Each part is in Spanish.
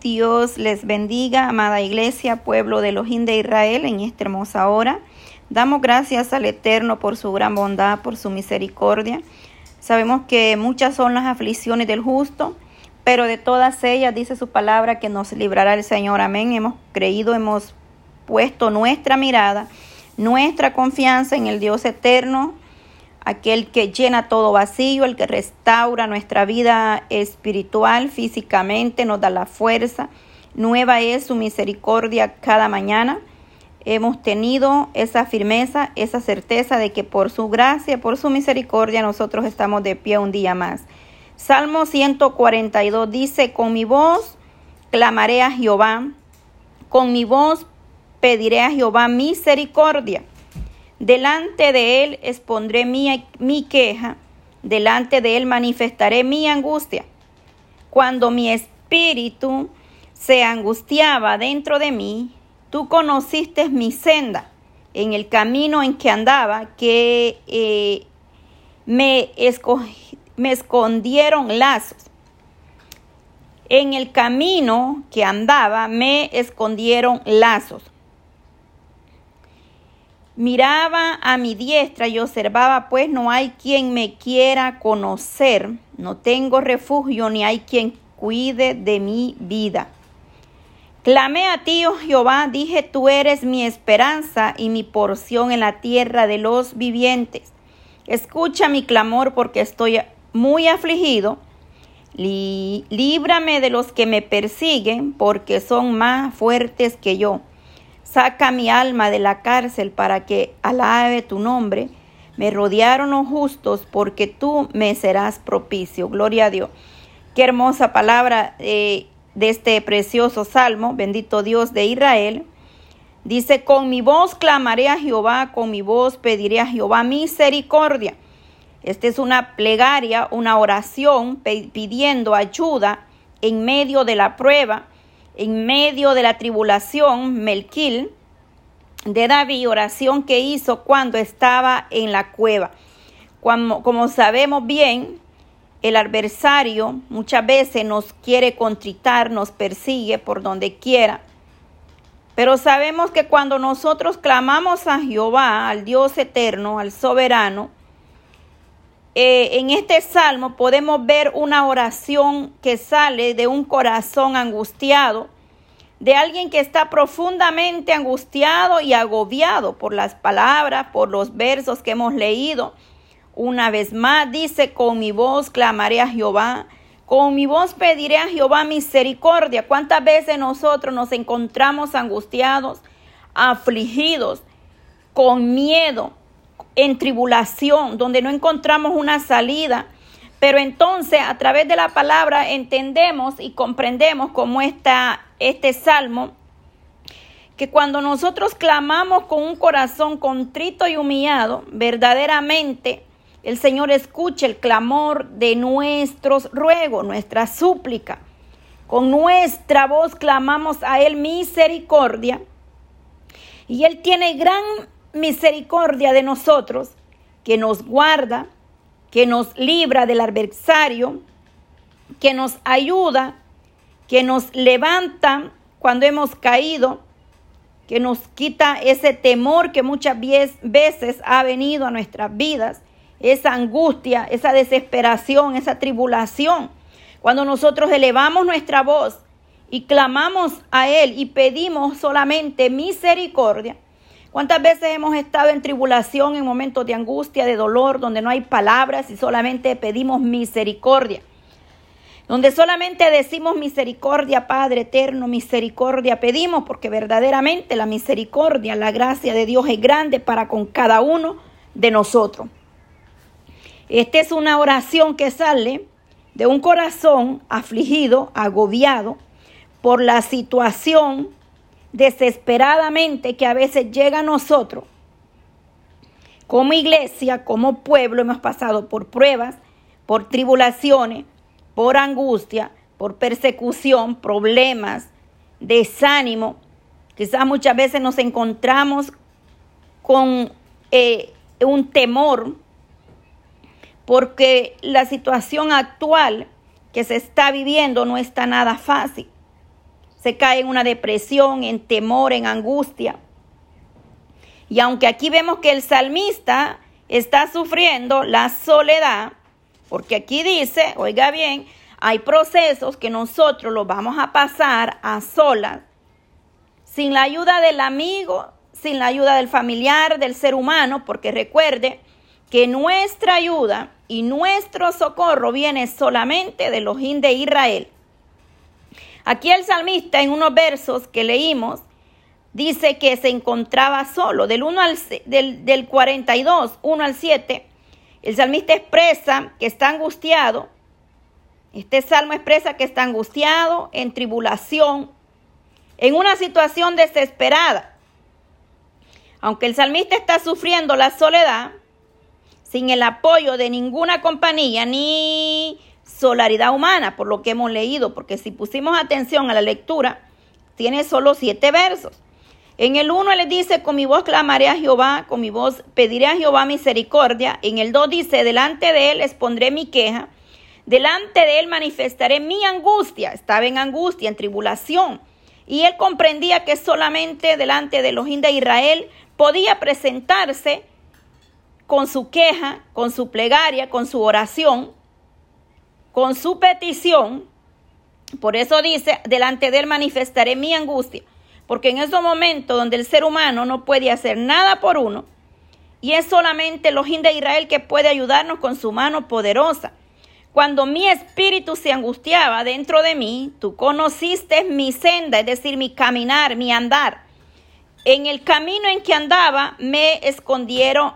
Dios les bendiga, amada iglesia, pueblo de Elohim de Israel, en esta hermosa hora. Damos gracias al Eterno por su gran bondad, por su misericordia. Sabemos que muchas son las aflicciones del justo, pero de todas ellas dice su palabra que nos librará el Señor. Amén. Hemos creído, hemos puesto nuestra mirada, nuestra confianza en el Dios eterno, aquel que llena todo vacío, el que restaura nuestra vida espiritual, físicamente, nos da la fuerza. Nueva es su misericordia cada mañana. Hemos tenido esa firmeza, esa certeza de que por su gracia, por su misericordia, nosotros estamos de pie un día más. Salmo 142 dice, con mi voz clamaré a Jehová, con mi voz pediré a Jehová misericordia. Delante de él expondré mi, mi queja, delante de él manifestaré mi angustia. Cuando mi espíritu se angustiaba dentro de mí, tú conociste mi senda en el camino en que andaba, que eh, me, me escondieron lazos. En el camino que andaba me escondieron lazos. Miraba a mi diestra y observaba, pues no hay quien me quiera conocer, no tengo refugio ni hay quien cuide de mi vida. Clamé a ti, oh Jehová, dije, tú eres mi esperanza y mi porción en la tierra de los vivientes. Escucha mi clamor porque estoy muy afligido. líbrame de los que me persiguen porque son más fuertes que yo. Saca mi alma de la cárcel para que alabe tu nombre. Me rodearon los justos porque tú me serás propicio. Gloria a Dios. Qué hermosa palabra eh, de este precioso salmo. Bendito Dios de Israel. Dice, con mi voz clamaré a Jehová, con mi voz pediré a Jehová misericordia. Esta es una plegaria, una oración pidiendo ayuda en medio de la prueba en medio de la tribulación, Melquil, de David, oración que hizo cuando estaba en la cueva. como sabemos bien, el adversario muchas veces nos quiere contritar, nos persigue por donde quiera. Pero sabemos que cuando nosotros clamamos a Jehová, al Dios eterno, al soberano, eh, en este salmo podemos ver una oración que sale de un corazón angustiado, de alguien que está profundamente angustiado y agobiado por las palabras, por los versos que hemos leído. Una vez más dice, con mi voz clamaré a Jehová, con mi voz pediré a Jehová misericordia. ¿Cuántas veces nosotros nos encontramos angustiados, afligidos, con miedo, en tribulación, donde no encontramos una salida. Pero entonces a través de la palabra entendemos y comprendemos cómo está este salmo, que cuando nosotros clamamos con un corazón contrito y humillado, verdaderamente el Señor escucha el clamor de nuestros ruegos, nuestra súplica. Con nuestra voz clamamos a Él misericordia. Y Él tiene gran misericordia de nosotros, que nos guarda, que nos libra del adversario, que nos ayuda, que nos levanta cuando hemos caído, que nos quita ese temor que muchas veces ha venido a nuestras vidas, esa angustia, esa desesperación, esa tribulación. Cuando nosotros elevamos nuestra voz y clamamos a Él y pedimos solamente misericordia, ¿Cuántas veces hemos estado en tribulación, en momentos de angustia, de dolor, donde no hay palabras y solamente pedimos misericordia? Donde solamente decimos misericordia, Padre eterno, misericordia pedimos, porque verdaderamente la misericordia, la gracia de Dios es grande para con cada uno de nosotros. Esta es una oración que sale de un corazón afligido, agobiado por la situación desesperadamente que a veces llega a nosotros. Como iglesia, como pueblo, hemos pasado por pruebas, por tribulaciones, por angustia, por persecución, problemas, desánimo. Quizás muchas veces nos encontramos con eh, un temor porque la situación actual que se está viviendo no está nada fácil. Se cae en una depresión, en temor, en angustia. Y aunque aquí vemos que el salmista está sufriendo la soledad, porque aquí dice, oiga bien, hay procesos que nosotros los vamos a pasar a solas, sin la ayuda del amigo, sin la ayuda del familiar, del ser humano, porque recuerde que nuestra ayuda y nuestro socorro viene solamente de los de Israel. Aquí el salmista en unos versos que leímos dice que se encontraba solo, del, 1 al, del, del 42, 1 al 7, el salmista expresa que está angustiado, este salmo expresa que está angustiado, en tribulación, en una situación desesperada. Aunque el salmista está sufriendo la soledad, sin el apoyo de ninguna compañía ni solaridad humana, por lo que hemos leído, porque si pusimos atención a la lectura, tiene solo siete versos. En el 1 le dice, con mi voz clamaré a Jehová, con mi voz pediré a Jehová misericordia. En el 2 dice, delante de él expondré mi queja, delante de él manifestaré mi angustia. Estaba en angustia, en tribulación. Y él comprendía que solamente delante de los de Israel podía presentarse con su queja, con su plegaria, con su oración, con su petición. Por eso dice, delante de él manifestaré mi angustia. Porque en esos momentos donde el ser humano no puede hacer nada por uno, y es solamente el Ojín de Israel que puede ayudarnos con su mano poderosa. Cuando mi espíritu se angustiaba dentro de mí, tú conociste mi senda, es decir, mi caminar, mi andar. En el camino en que andaba me escondieron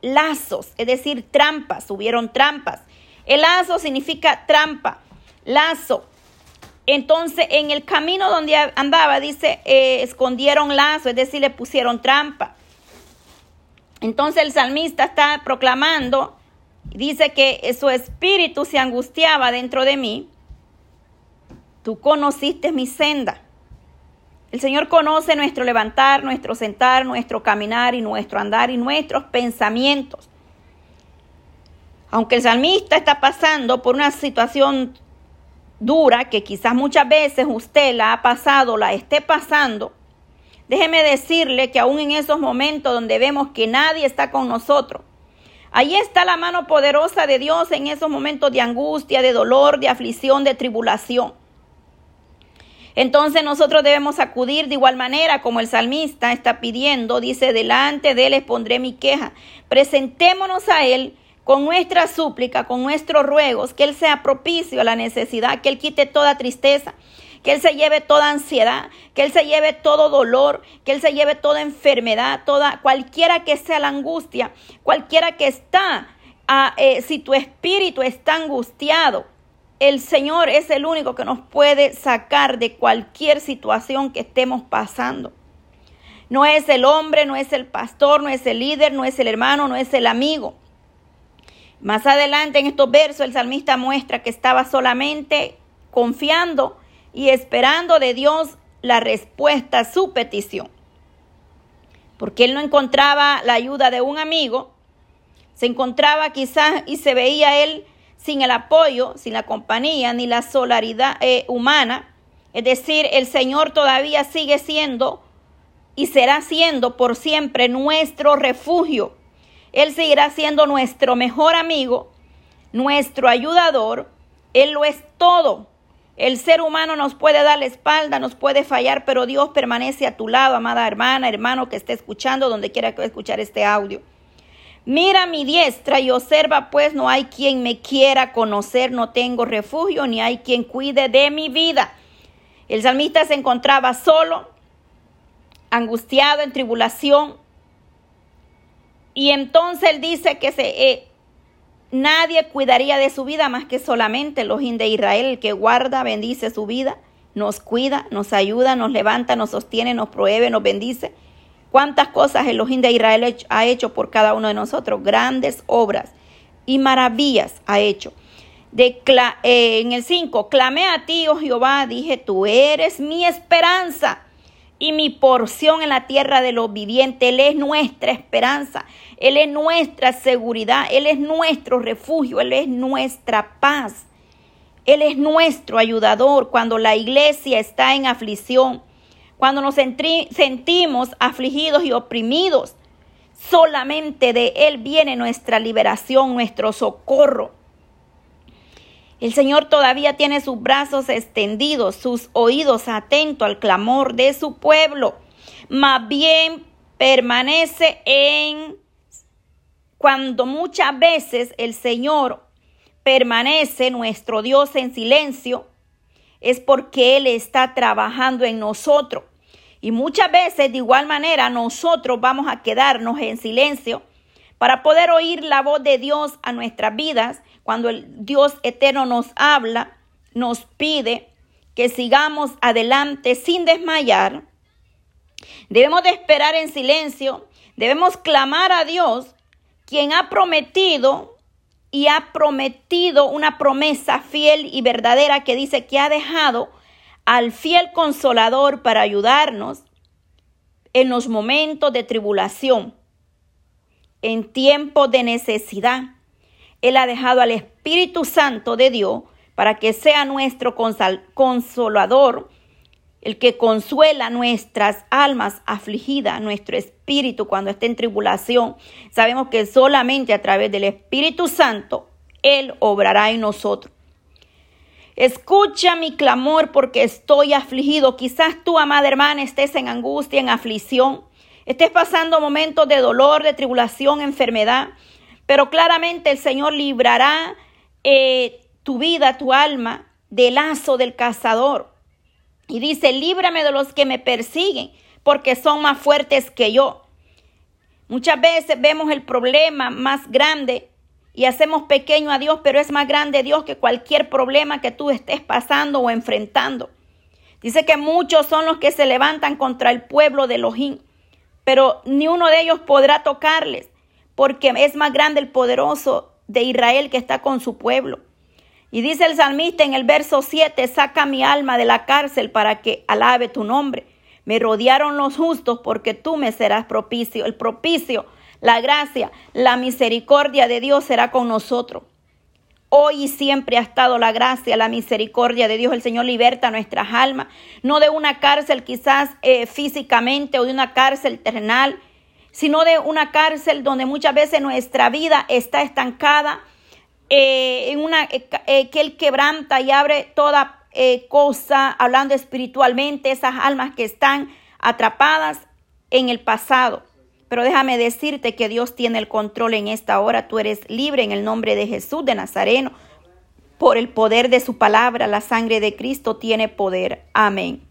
lazos, es decir, trampas, hubieron trampas. El lazo significa trampa, lazo. Entonces, en el camino donde andaba, dice, eh, escondieron lazo, es decir, le pusieron trampa. Entonces el salmista está proclamando, dice que su espíritu se angustiaba dentro de mí. Tú conociste mi senda. El Señor conoce nuestro levantar, nuestro sentar, nuestro caminar y nuestro andar y nuestros pensamientos. Aunque el salmista está pasando por una situación dura que quizás muchas veces usted la ha pasado, la esté pasando, déjeme decirle que aún en esos momentos donde vemos que nadie está con nosotros, ahí está la mano poderosa de Dios en esos momentos de angustia, de dolor, de aflicción, de tribulación. Entonces nosotros debemos acudir de igual manera como el salmista está pidiendo, dice, delante de él les pondré mi queja. Presentémonos a él con nuestra súplica, con nuestros ruegos, que Él sea propicio a la necesidad, que Él quite toda tristeza, que Él se lleve toda ansiedad, que Él se lleve todo dolor, que Él se lleve toda enfermedad, toda, cualquiera que sea la angustia, cualquiera que está, ah, eh, si tu espíritu está angustiado, el Señor es el único que nos puede sacar de cualquier situación que estemos pasando. No es el hombre, no es el pastor, no es el líder, no es el hermano, no es el amigo. Más adelante en estos versos el salmista muestra que estaba solamente confiando y esperando de Dios la respuesta a su petición. Porque él no encontraba la ayuda de un amigo, se encontraba quizás y se veía él sin el apoyo, sin la compañía ni la solidaridad eh, humana. Es decir, el Señor todavía sigue siendo y será siendo por siempre nuestro refugio él seguirá siendo nuestro mejor amigo, nuestro ayudador. Él lo es todo. El ser humano nos puede dar la espalda, nos puede fallar, pero Dios permanece a tu lado, amada hermana, hermano que esté escuchando, donde quiera que escuchar este audio. Mira mi diestra y observa, pues no hay quien me quiera conocer, no tengo refugio, ni hay quien cuide de mi vida. El salmista se encontraba solo, angustiado, en tribulación, y entonces él dice que se, eh, nadie cuidaría de su vida más que solamente el Ojín de Israel, el que guarda, bendice su vida, nos cuida, nos ayuda, nos levanta, nos sostiene, nos prohíbe, nos bendice. Cuántas cosas el Ojín de Israel ha hecho por cada uno de nosotros, grandes obras y maravillas ha hecho. De, eh, en el 5, clamé a ti, oh Jehová, dije, tú eres mi esperanza y mi porción en la tierra de los vivientes. Él es nuestra esperanza, Él es nuestra seguridad, Él es nuestro refugio, Él es nuestra paz. Él es nuestro ayudador cuando la iglesia está en aflicción, cuando nos sentimos afligidos y oprimidos. Solamente de Él viene nuestra liberación, nuestro socorro. El Señor todavía tiene sus brazos extendidos, sus oídos atentos al clamor de su pueblo. Más bien permanece en cuando muchas veces el Señor permanece, nuestro Dios, en silencio, es porque Él está trabajando en nosotros. Y muchas veces, de igual manera, nosotros vamos a quedarnos en silencio para poder oír la voz de Dios a nuestras vidas cuando el Dios eterno nos habla, nos pide que sigamos adelante sin desmayar. Debemos de esperar en silencio, debemos clamar a Dios, quien ha prometido y ha prometido una promesa fiel y verdadera que dice que ha dejado al fiel consolador para ayudarnos en los momentos de tribulación, en tiempos de necesidad. Él ha dejado al Espíritu Santo de Dios para que sea nuestro consolador, el que consuela nuestras almas afligidas, nuestro espíritu cuando esté en tribulación. Sabemos que solamente a través del Espíritu Santo Él obrará en nosotros. Escucha mi clamor porque estoy afligido. Quizás tú, amada hermana, estés en angustia, en aflicción, estés pasando momentos de dolor, de tribulación, enfermedad. Pero claramente el Señor librará eh, tu vida, tu alma, del lazo del cazador. Y dice, líbrame de los que me persiguen, porque son más fuertes que yo. Muchas veces vemos el problema más grande y hacemos pequeño a Dios, pero es más grande Dios que cualquier problema que tú estés pasando o enfrentando. Dice que muchos son los que se levantan contra el pueblo de Elohim, pero ni uno de ellos podrá tocarles porque es más grande el poderoso de Israel que está con su pueblo. Y dice el salmista en el verso 7, saca mi alma de la cárcel para que alabe tu nombre. Me rodearon los justos porque tú me serás propicio. El propicio, la gracia, la misericordia de Dios será con nosotros. Hoy y siempre ha estado la gracia, la misericordia de Dios. El Señor liberta nuestras almas, no de una cárcel quizás eh, físicamente o de una cárcel terrenal, sino de una cárcel donde muchas veces nuestra vida está estancada, eh, en una eh, eh, que Él quebranta y abre toda cosa, hablando espiritualmente, esas almas que están atrapadas en el pasado. Pero déjame decirte que Dios tiene el control en esta hora. Tú eres libre en el nombre de Jesús de Nazareno. Por el poder de su palabra, la sangre de Cristo tiene poder. Amén.